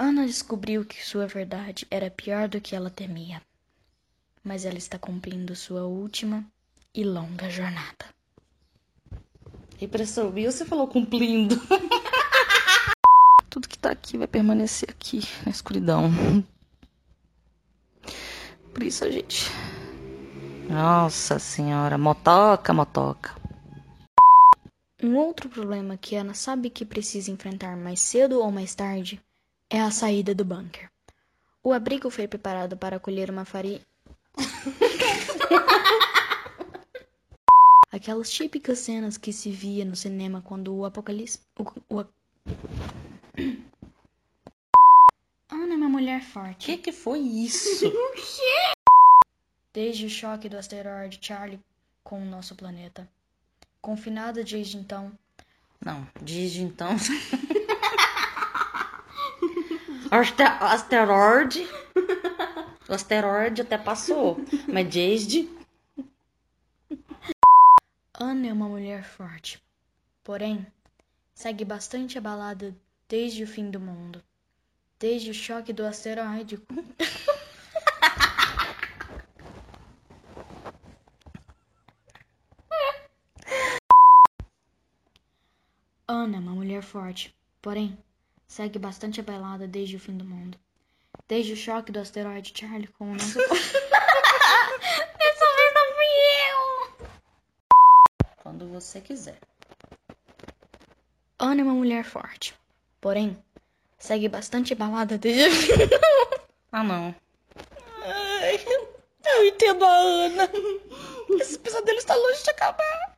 Ana descobriu que sua verdade era pior do que ela temia. Mas ela está cumprindo sua última e longa jornada. Repressão, e você falou cumprindo. Tudo que tá aqui vai permanecer aqui, na escuridão. Por isso a gente. Nossa senhora, motoca, motoca. Um outro problema que Ana sabe que precisa enfrentar mais cedo ou mais tarde é a saída do bunker. O abrigo foi preparado para acolher uma farinha. Aquelas típicas cenas que se via no cinema quando o apocalipse. O, o... Ana é uma mulher forte. Que que foi isso? Desde o choque do asteroide Charlie com o nosso planeta. Confinada desde então. Não, desde então. Aste asteroide. O asteroide até passou. Mas desde. Ana é uma mulher forte. Porém, segue bastante abalada desde o fim do mundo. Desde o choque do asteroide. Ana é uma mulher forte, porém, segue bastante abalada desde o fim do mundo. Desde o choque do asteroide Charlie com o nosso. Dessa vez não fui eu! Quando você quiser. Ana é uma mulher forte, porém, segue bastante abalada desde o fim do mundo. Ah, não. Ai, eu entendo a Ana. Esse pesadelo está longe de acabar.